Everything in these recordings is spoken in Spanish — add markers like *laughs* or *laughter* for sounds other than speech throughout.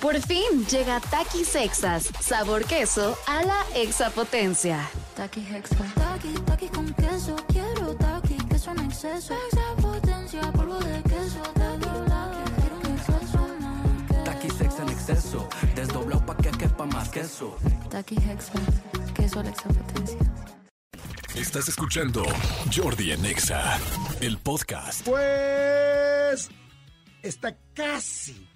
Por fin llega Takis Sexas, sabor queso a la exapotencia. Taki Hexa. Taki, taki con queso. Quiero taki, queso en exceso. Exapotencia, polvo de queso. Taki, taki, quiero un exceso más. Taki sex en exceso, desdoblado pa' que quepa más queso. Taki Hexa. Queso a la exapotencia. Estás escuchando Jordi en Exa, el podcast. Pues está casi,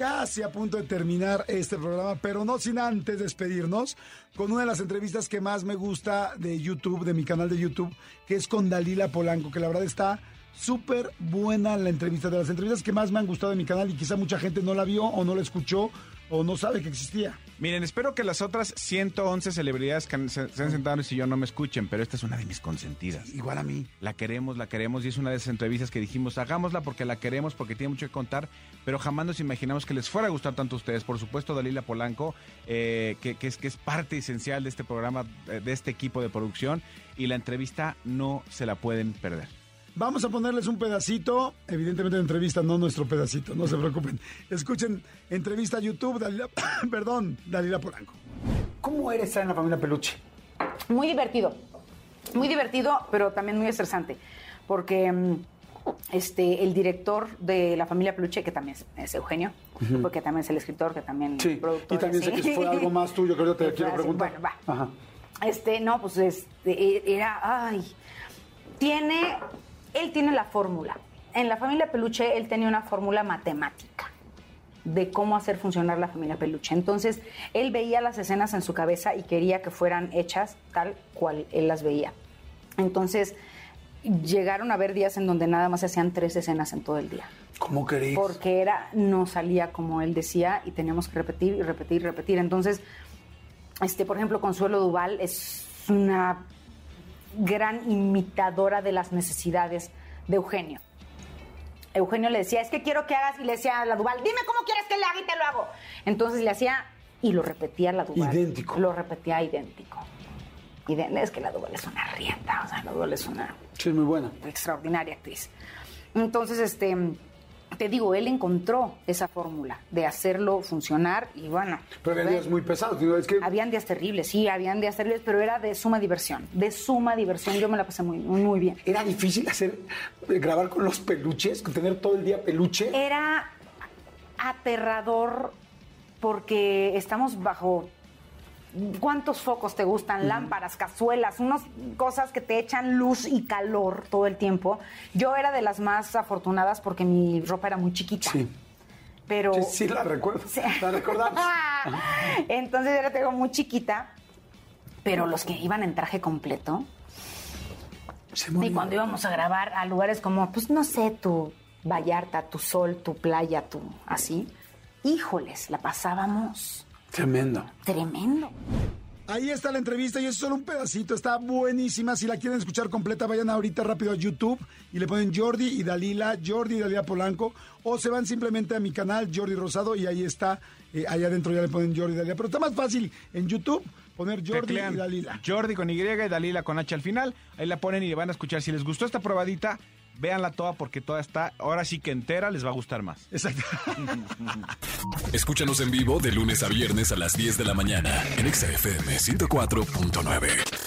casi a punto de terminar este programa, pero no sin antes despedirnos con una de las entrevistas que más me gusta de YouTube, de mi canal de YouTube, que es con Dalila Polanco, que la verdad está súper buena la entrevista, de las entrevistas que más me han gustado de mi canal y quizá mucha gente no la vio o no la escuchó o no sabe que existía. Miren, espero que las otras 111 celebridades que se, se han sentado en el sillón no me escuchen, pero esta es una de mis consentidas. Igual a mí. La queremos, la queremos y es una de esas entrevistas que dijimos, hagámosla porque la queremos, porque tiene mucho que contar, pero jamás nos imaginamos que les fuera a gustar tanto a ustedes. Por supuesto, Dalila Polanco, eh, que, que es, que es parte esencial de este programa, eh, de este equipo de producción, y la entrevista no se la pueden perder. Vamos a ponerles un pedacito, evidentemente de entrevista, no nuestro pedacito, no se preocupen. Escuchen entrevista a YouTube, Dalila, *coughs* perdón, Dalila Polanco. ¿Cómo eres estar en la familia Peluche? Muy divertido. Muy divertido, pero también muy estresante. Porque mm, este, el director de la familia Peluche, que también es, es Eugenio, porque también es el escritor, que también Sí, el productor. y también sé que fue algo más tuyo que ahorita te *laughs* quiero preguntar. Bueno, va. Ajá. Este, no, pues este, e- era, ay, tiene, él tiene la fórmula. En la familia Peluche, él tenía una fórmula matemática de cómo hacer funcionar la familia Peluche. Entonces, él veía las escenas en su cabeza y quería que fueran hechas tal cual él las veía. Entonces, llegaron a haber días en donde nada más se hacían tres escenas en todo el día ¿Cómo queréis? porque era no salía como él decía y teníamos que repetir y repetir y repetir. Entonces, este, por ejemplo, Consuelo Duval es una gran imitadora de las necesidades de Eugenio. Eugenio le decía, es que quiero que hagas, y le decía a la Duval, dime cómo quieres que le haga y te lo hago. Entonces le hacía, y lo repetía la Duval. Idéntico. Lo repetía idéntico. Iden- es que la Duval es una rieta, o sea, la Duval es una Sí, muy buena. extraordinaria actriz. Entonces, este, te digo, él encontró esa fórmula de hacerlo funcionar y bueno. Pero había fue- días muy pesados. Es que Habían días terribles, sí, habían días terribles, pero era de suma diversión, de suma diversión. Yo me la pasé muy, muy, muy bien. era difícil hacer, eh, grabar con los peluches, con tener todo el día peluche. Era aterrador porque estamos bajo cuántos focos te gustan, lámparas, cazuelas, unas cosas que te echan luz y calor todo el tiempo. Yo era de las más afortunadas porque mi ropa era muy chiquita. Sí. Pero Sí, sí, la recuerdo. Sí. La recordamos. *laughs* Entonces era tengo muy chiquita, pero los que iban en traje completo, Se y cuando íbamos a grabar a lugares como, pues no sé, tu Vallarta, tu Sol, tu playa, tu así, híjoles, la pasábamos Tremendo. tremendo. Ahí está la entrevista y es solo un pedacito, está buenísima. Si la quieren escuchar completa, vayan ahorita rápido a YouTube y le ponen Jordi y Dalila, Jordi y Dalila Polanco, o se van simplemente a mi canal, Jordi Rosado, y ahí está, eh, allá adentro ya le ponen Jordi y Dalila. Pero está más fácil en YouTube poner Jordi Teclean y Dalila. Jordi con Y y Dalila con H al final. Ahí la ponen y le van a escuchar. Si les gustó esta probadita, véanla toda porque toda está, ahora sí que entera, les va a gustar más. Exacto. *laughs* Escúchanos en vivo de lunes a viernes a las 10 de la mañana en Exa FM 104.9.